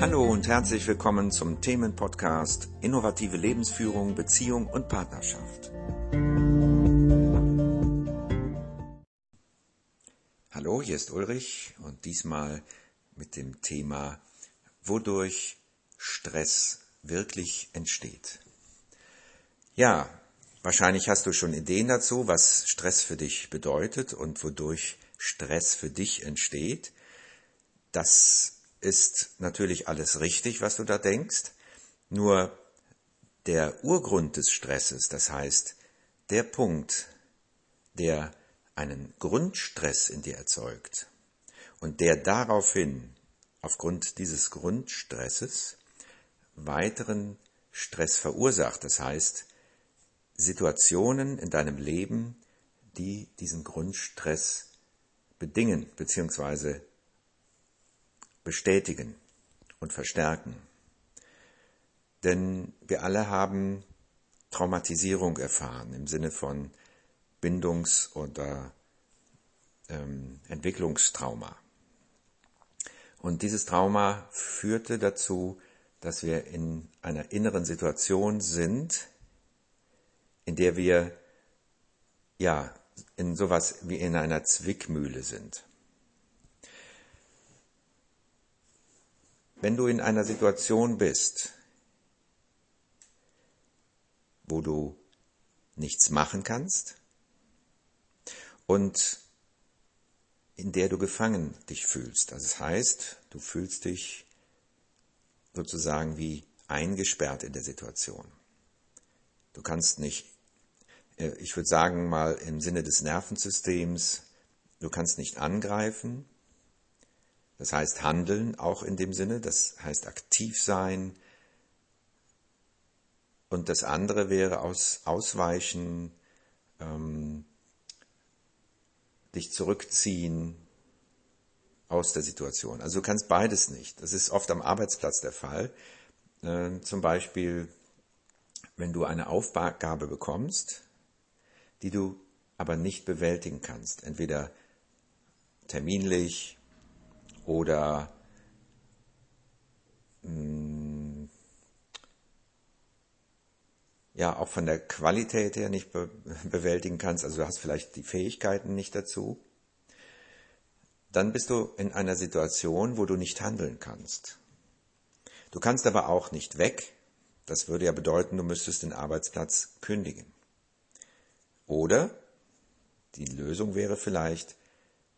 Hallo und herzlich willkommen zum Themenpodcast Innovative Lebensführung, Beziehung und Partnerschaft. Hallo, hier ist Ulrich und diesmal mit dem Thema, wodurch Stress wirklich entsteht. Ja, wahrscheinlich hast du schon Ideen dazu, was Stress für dich bedeutet und wodurch Stress für dich entsteht. Das ist natürlich alles richtig, was du da denkst, nur der Urgrund des Stresses, das heißt der Punkt, der einen Grundstress in dir erzeugt und der daraufhin aufgrund dieses Grundstresses weiteren Stress verursacht, das heißt Situationen in deinem Leben, die diesen Grundstress bedingen bzw bestätigen und verstärken. Denn wir alle haben Traumatisierung erfahren im Sinne von Bindungs- oder ähm, Entwicklungstrauma. Und dieses Trauma führte dazu, dass wir in einer inneren Situation sind, in der wir ja in sowas wie in einer Zwickmühle sind. Wenn du in einer Situation bist, wo du nichts machen kannst und in der du gefangen dich fühlst. Also das heißt, du fühlst dich sozusagen wie eingesperrt in der Situation. Du kannst nicht, äh, ich würde sagen mal im Sinne des Nervensystems, du kannst nicht angreifen, das heißt handeln auch in dem Sinne, das heißt aktiv sein. Und das andere wäre aus Ausweichen, ähm, dich zurückziehen aus der Situation. Also du kannst beides nicht. Das ist oft am Arbeitsplatz der Fall. Äh, zum Beispiel, wenn du eine Aufgabe bekommst, die du aber nicht bewältigen kannst. Entweder terminlich, oder mh, hm, ja auch von der Qualität her nicht be bewältigen kannst, also du hast vielleicht die Fähigkeiten nicht dazu, dann bist du in einer Situation, wo du nicht handeln kannst. Du kannst aber auch nicht weg. Das würde ja bedeuten, du müsstest den Arbeitsplatz kündigen. Oder die Lösung wäre vielleicht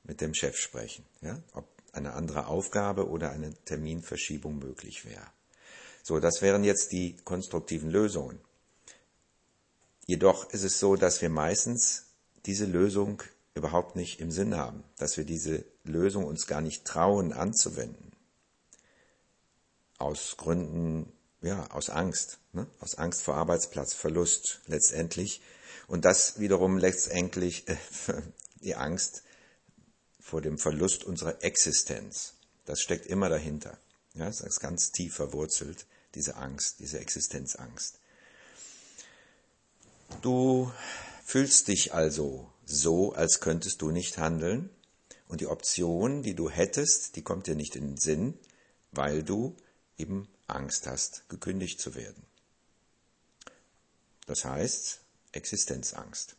mit dem Chef sprechen, ja? ob eine andere Aufgabe oder eine Terminverschiebung möglich wäre. So, das wären jetzt die konstruktiven Lösungen. Jedoch ist es so, dass wir meistens diese Lösung überhaupt nicht im Sinn haben, dass wir diese Lösung uns gar nicht trauen anzuwenden. Aus Gründen, ja, aus Angst, ne? aus Angst vor Arbeitsplatzverlust letztendlich. Und das wiederum letztendlich äh, die Angst vor dem Verlust unserer Existenz. Das steckt immer dahinter. Ja, das ist ganz tief verwurzelt, diese Angst, diese Existenzangst. Du fühlst dich also so, als könntest du nicht handeln und die Option, die du hättest, die kommt dir nicht in den Sinn, weil du eben Angst hast, gekündigt zu werden. Das heißt Existenzangst.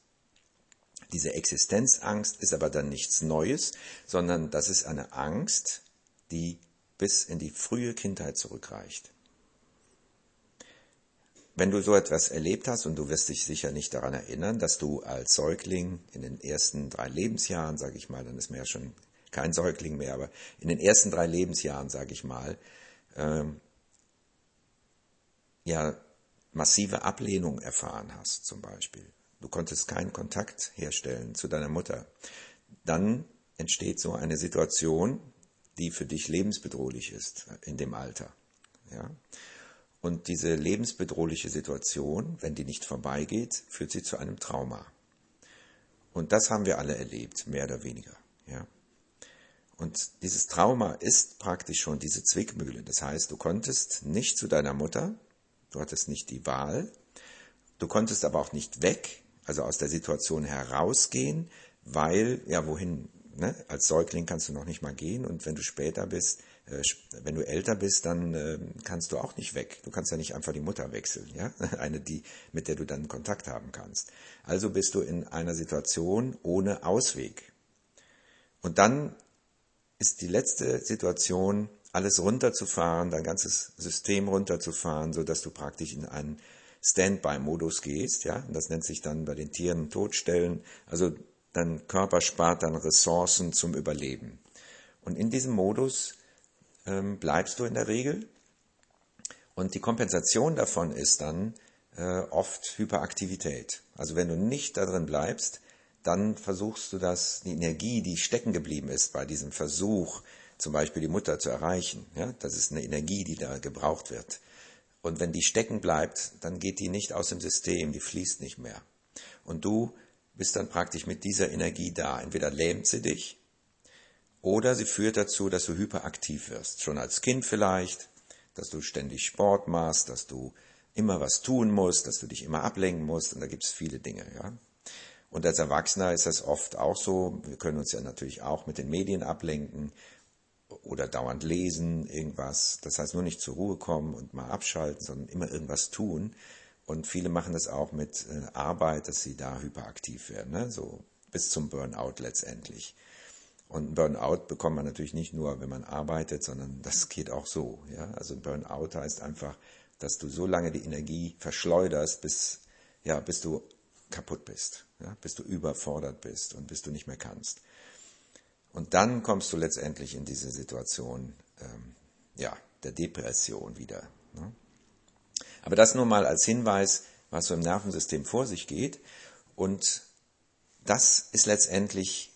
Diese Existenzangst ist aber dann nichts Neues, sondern das ist eine Angst, die bis in die frühe Kindheit zurückreicht. Wenn du so etwas erlebt hast, und du wirst dich sicher nicht daran erinnern, dass du als Säugling in den ersten drei Lebensjahren, sage ich mal, dann ist man ja schon kein Säugling mehr, aber in den ersten drei Lebensjahren, sage ich mal, ähm, ja, massive Ablehnung erfahren hast, zum Beispiel du konntest keinen Kontakt herstellen zu deiner Mutter, dann entsteht so eine Situation, die für dich lebensbedrohlich ist in dem Alter. Ja? Und diese lebensbedrohliche Situation, wenn die nicht vorbeigeht, führt sie zu einem Trauma. Und das haben wir alle erlebt, mehr oder weniger. Ja? Und dieses Trauma ist praktisch schon diese Zwickmühle. Das heißt, du konntest nicht zu deiner Mutter, du hattest nicht die Wahl, du konntest aber auch nicht weg, also aus der Situation herausgehen, weil, ja, wohin ne, als Säugling kannst du noch nicht mal gehen und wenn du später bist, äh, wenn du älter bist, dann äh, kannst du auch nicht weg. Du kannst ja nicht einfach die Mutter wechseln, ja, eine die, mit der du dann Kontakt haben kannst. Also bist du in einer Situation ohne Ausweg. Und dann ist die letzte Situation, alles runterzufahren, dein ganzes System runterzufahren, so dass du praktisch in einen Standby-Modus gehst, ja, das nennt sich dann bei den Tieren Todstellen. Also dein Körper spart dann Ressourcen zum Überleben. Und in diesem Modus ähm, bleibst du in der Regel. Und die Kompensation davon ist dann äh, oft Hyperaktivität. Also wenn du nicht darin bleibst, dann versuchst du das, die Energie, die stecken geblieben ist bei diesem Versuch, zum Beispiel die Mutter zu erreichen. Ja, das ist eine Energie, die da gebraucht wird. Und wenn die stecken bleibt, dann geht die nicht aus dem System, die fließt nicht mehr. Und du bist dann praktisch mit dieser Energie da. Entweder lähmt sie dich oder sie führt dazu, dass du hyperaktiv wirst. Schon als Kind vielleicht, dass du ständig Sport machst, dass du immer was tun musst, dass du dich immer ablenken musst. Und da gibt es viele Dinge, ja. Und als Erwachsener ist das oft auch so. Wir können uns ja natürlich auch mit den Medien ablenken oder dauernd lesen, irgendwas. Das heißt nur nicht zur Ruhe kommen und mal abschalten, sondern immer irgendwas tun. Und viele machen das auch mit äh, Arbeit, dass sie da hyperaktiv werden, ne? so bis zum Burnout letztendlich. Und ein Burnout bekommt man natürlich nicht nur, wenn man arbeitet, sondern das geht auch so. Ja? Also ein Burnout heißt einfach, dass du so lange die Energie verschleuderst, bis, ja, bis du kaputt bist, ja? bis du überfordert bist und bis du nicht mehr kannst. Und dann kommst du letztendlich in diese Situation ähm, ja, der Depression wieder. Ne? Aber das nur mal als Hinweis, was so im Nervensystem vor sich geht. Und das ist letztendlich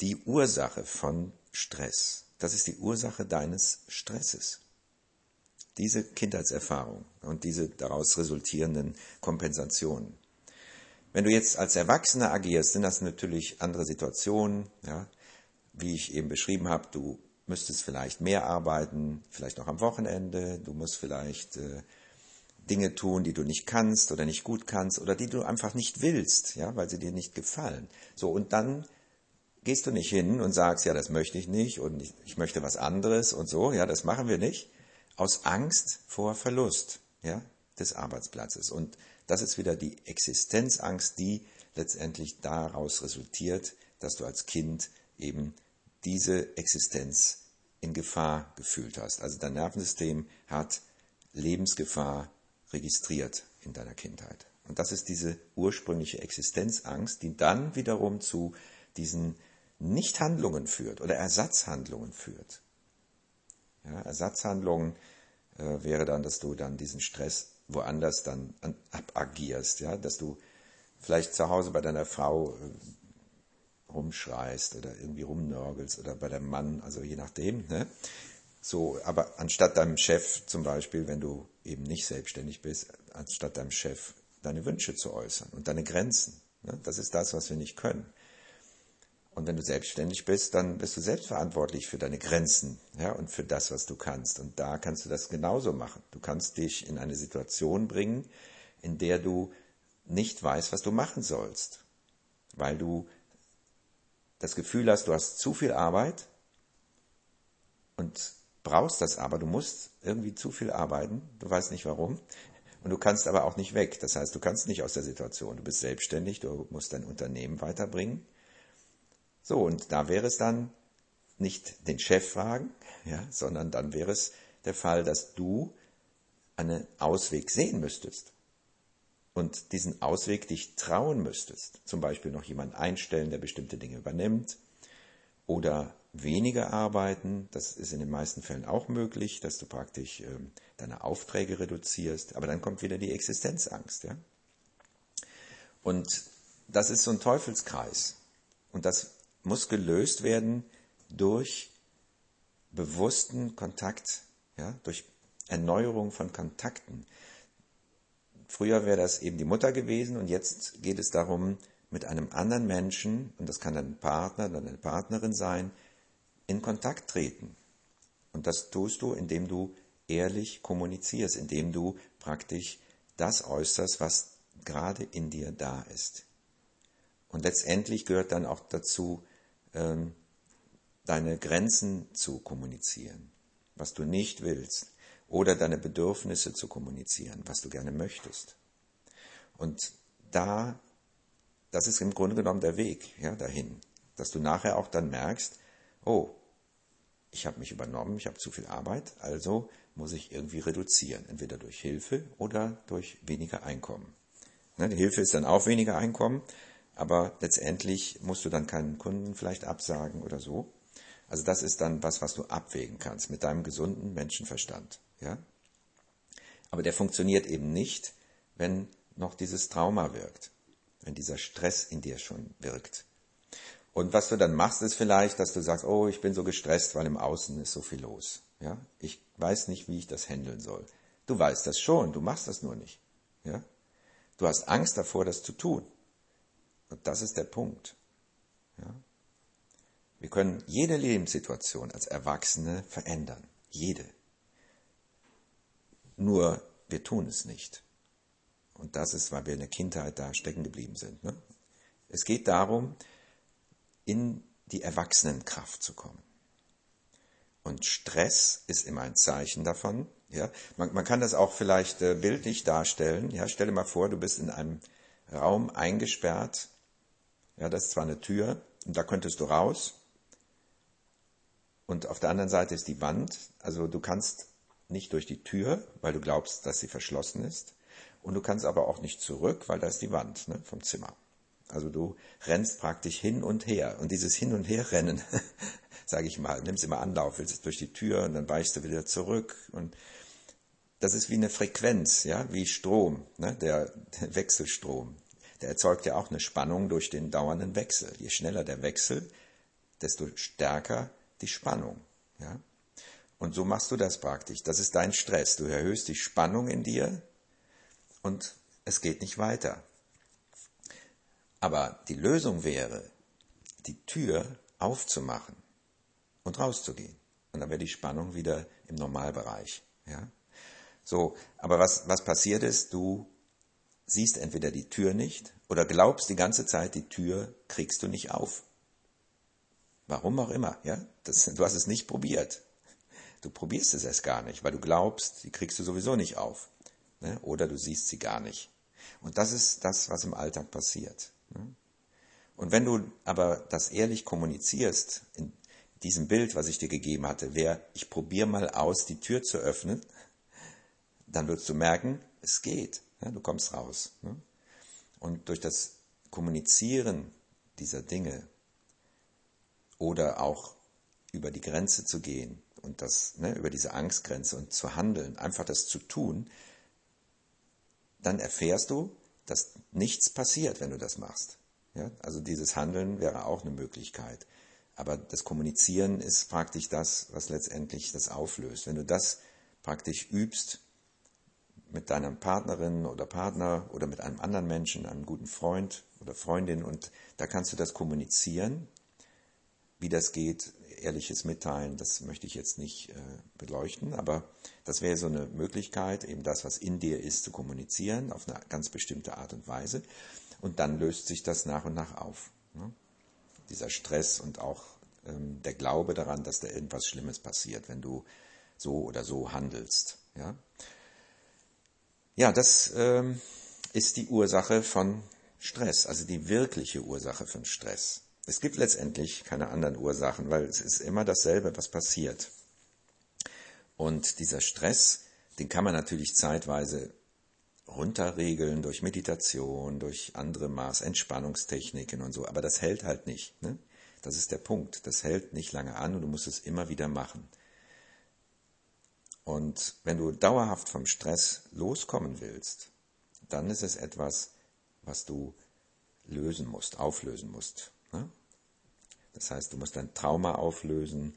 die Ursache von Stress. Das ist die Ursache deines Stresses. Diese Kindheitserfahrung und diese daraus resultierenden Kompensationen. Wenn du jetzt als Erwachsener agierst, sind das natürlich andere Situationen. Ja? Wie ich eben beschrieben habe, du müsstest vielleicht mehr arbeiten, vielleicht noch am Wochenende, du musst vielleicht äh, Dinge tun, die du nicht kannst oder nicht gut kannst oder die du einfach nicht willst, ja, weil sie dir nicht gefallen. So, und dann gehst du nicht hin und sagst, ja, das möchte ich nicht und ich, ich möchte was anderes und so, ja, das machen wir nicht, aus Angst vor Verlust, ja, des Arbeitsplatzes. Und das ist wieder die Existenzangst, die letztendlich daraus resultiert, dass du als Kind eben diese Existenz in Gefahr gefühlt hast. Also dein Nervensystem hat Lebensgefahr registriert in deiner Kindheit. Und das ist diese ursprüngliche Existenzangst, die dann wiederum zu diesen Nichthandlungen führt oder Ersatzhandlungen führt. Ja, Ersatzhandlungen äh, wäre dann, dass du dann diesen Stress woanders dann abagierst, ja, dass du vielleicht zu Hause bei deiner Frau äh, rumschreist oder irgendwie rumnörgelst oder bei deinem Mann, also je nachdem. Ne? So, aber anstatt deinem Chef zum Beispiel, wenn du eben nicht selbstständig bist, anstatt deinem Chef deine Wünsche zu äußern und deine Grenzen. Ne? Das ist das, was wir nicht können. Und wenn du selbstständig bist, dann bist du selbstverantwortlich für deine Grenzen ja, und für das, was du kannst. Und da kannst du das genauso machen. Du kannst dich in eine Situation bringen, in der du nicht weißt, was du machen sollst, weil du das Gefühl hast, du hast zu viel Arbeit und brauchst das aber, du musst irgendwie zu viel arbeiten, du weißt nicht warum, und du kannst aber auch nicht weg. Das heißt, du kannst nicht aus der Situation, du bist selbstständig, du musst dein Unternehmen weiterbringen. So, und da wäre es dann nicht den Chef fragen, ja, sondern dann wäre es der Fall, dass du einen Ausweg sehen müsstest und diesen Ausweg dich trauen müsstest, zum Beispiel noch jemanden einstellen, der bestimmte Dinge übernimmt oder weniger arbeiten, das ist in den meisten Fällen auch möglich, dass du praktisch äh, deine Aufträge reduzierst, aber dann kommt wieder die Existenzangst. Ja? Und das ist so ein Teufelskreis und das muss gelöst werden durch bewussten Kontakt, ja? durch Erneuerung von Kontakten. Früher wäre das eben die Mutter gewesen und jetzt geht es darum, mit einem anderen Menschen, und das kann ein Partner oder eine Partnerin sein, in Kontakt treten. Und das tust du, indem du ehrlich kommunizierst, indem du praktisch das äußerst, was gerade in dir da ist. Und letztendlich gehört dann auch dazu, ähm, deine Grenzen zu kommunizieren, was du nicht willst, oder deine Bedürfnisse zu kommunizieren, was du gerne möchtest. Und da, das ist im Grunde genommen der Weg ja, dahin, dass du nachher auch dann merkst, oh, ich habe mich übernommen, ich habe zu viel Arbeit, also muss ich irgendwie reduzieren, entweder durch Hilfe oder durch weniger Einkommen. Ne, die Hilfe ist dann auch weniger Einkommen, aber letztendlich musst du dann keinen Kunden vielleicht absagen oder so. Also das ist dann was, was du abwägen kannst mit deinem gesunden Menschenverstand. Ja? Aber der funktioniert eben nicht, wenn noch dieses Trauma wirkt, wenn dieser Stress in dir schon wirkt. Und was du dann machst, ist vielleicht, dass du sagst, oh, ich bin so gestresst, weil im Außen ist so viel los. Ja? Ich weiß nicht, wie ich das handeln soll. Du weißt das schon, du machst das nur nicht. Ja? Du hast Angst davor, das zu tun. Und das ist der Punkt. Ja? Wir können jede Lebenssituation als Erwachsene verändern. Jede. Nur wir tun es nicht. Und das ist, weil wir in der Kindheit da stecken geblieben sind. Ne? Es geht darum, in die Erwachsenenkraft zu kommen. Und Stress ist immer ein Zeichen davon. Ja, man, man kann das auch vielleicht äh, bildlich darstellen. Ja, stell dir mal vor, du bist in einem Raum eingesperrt. Ja, das ist zwar eine Tür und da könntest du raus. Und auf der anderen Seite ist die Wand. Also du kannst nicht durch die Tür, weil du glaubst, dass sie verschlossen ist. Und du kannst aber auch nicht zurück, weil da ist die Wand ne, vom Zimmer. Also du rennst praktisch hin und her. Und dieses Hin- und Herrennen, sage ich mal, nimmst immer Anlauf, willst durch die Tür und dann weichst du wieder zurück. Und das ist wie eine Frequenz, ja, wie Strom, ne, der, der Wechselstrom. Der erzeugt ja auch eine Spannung durch den dauernden Wechsel. Je schneller der Wechsel, desto stärker die Spannung. Ja? Und so machst du das praktisch. Das ist dein Stress. Du erhöhst die Spannung in dir und es geht nicht weiter. Aber die Lösung wäre, die Tür aufzumachen und rauszugehen. Und dann wäre die Spannung wieder im Normalbereich. Ja? So, aber was, was passiert ist, du siehst entweder die Tür nicht oder glaubst die ganze Zeit, die Tür kriegst du nicht auf. Warum auch immer, ja? Das, du hast es nicht probiert. Du probierst es erst gar nicht, weil du glaubst, die kriegst du sowieso nicht auf. Ne? Oder du siehst sie gar nicht. Und das ist das, was im Alltag passiert. Ne? Und wenn du aber das ehrlich kommunizierst, in diesem Bild, was ich dir gegeben hatte, wäre, ich probiere mal aus, die Tür zu öffnen, dann wirst du merken, es geht. Ja, du kommst raus. Ne? Und durch das Kommunizieren dieser Dinge oder auch über die Grenze zu gehen und das, ne, über diese Angstgrenze und zu handeln, einfach das zu tun, dann erfährst du, dass nichts passiert, wenn du das machst. Ja? Also dieses Handeln wäre auch eine Möglichkeit. Aber das Kommunizieren ist praktisch das, was letztendlich das auflöst. Wenn du das praktisch übst mit deiner Partnerin oder Partner oder mit einem anderen Menschen, einem guten Freund oder Freundin und da kannst du das kommunizieren, wie das geht, ehrliches Mitteilen, das möchte ich jetzt nicht äh, beleuchten, aber das wäre so eine Möglichkeit, eben das, was in dir ist, zu kommunizieren auf eine ganz bestimmte Art und Weise. Und dann löst sich das nach und nach auf. Ne? Dieser Stress und auch ähm, der Glaube daran, dass da irgendwas Schlimmes passiert, wenn du so oder so handelst. Ja, ja das ähm, ist die Ursache von Stress, also die wirkliche Ursache von Stress. Es gibt letztendlich keine anderen Ursachen, weil es ist immer dasselbe, was passiert. Und dieser Stress, den kann man natürlich zeitweise runterregeln durch Meditation, durch andere Maß, Entspannungstechniken und so, aber das hält halt nicht. Ne? Das ist der Punkt. Das hält nicht lange an und du musst es immer wieder machen. Und wenn du dauerhaft vom Stress loskommen willst, dann ist es etwas, was du lösen musst, auflösen musst. Ne? Das heißt, du musst dein Trauma auflösen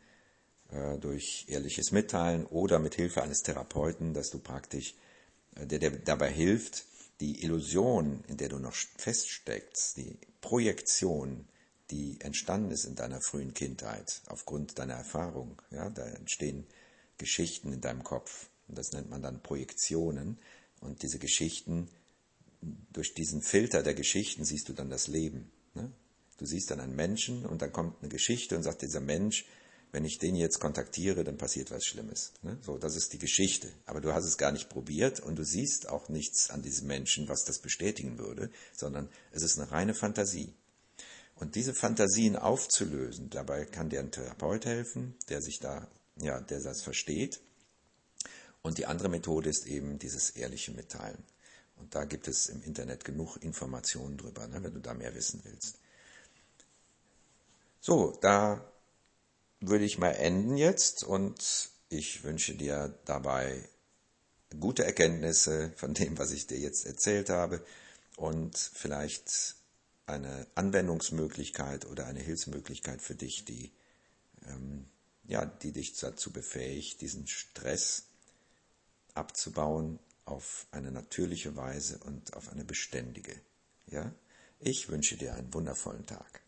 äh, durch ehrliches Mitteilen oder mit Hilfe eines Therapeuten, dass du praktisch, äh, der dir dabei hilft, die Illusion, in der du noch feststeckst, die Projektion, die entstanden ist in deiner frühen Kindheit aufgrund deiner Erfahrung. Ja, da entstehen Geschichten in deinem Kopf. Und das nennt man dann Projektionen. Und diese Geschichten, durch diesen Filter der Geschichten siehst du dann das Leben. Du siehst dann einen Menschen und dann kommt eine Geschichte und sagt dieser Mensch, wenn ich den jetzt kontaktiere, dann passiert was Schlimmes. Ne? So, das ist die Geschichte. Aber du hast es gar nicht probiert und du siehst auch nichts an diesem Menschen, was das bestätigen würde, sondern es ist eine reine Fantasie. Und diese Fantasien aufzulösen, dabei kann dir ein Therapeut helfen, der sich da, ja, der das versteht. Und die andere Methode ist eben dieses ehrliche Mitteilen. Und da gibt es im Internet genug Informationen drüber, ne, wenn du da mehr wissen willst. So, da würde ich mal enden jetzt und ich wünsche dir dabei gute Erkenntnisse von dem, was ich dir jetzt erzählt habe und vielleicht eine Anwendungsmöglichkeit oder eine Hilfsmöglichkeit für dich, die, ähm, ja, die dich dazu befähigt, diesen Stress abzubauen auf eine natürliche Weise und auf eine beständige. Ja? Ich wünsche dir einen wundervollen Tag.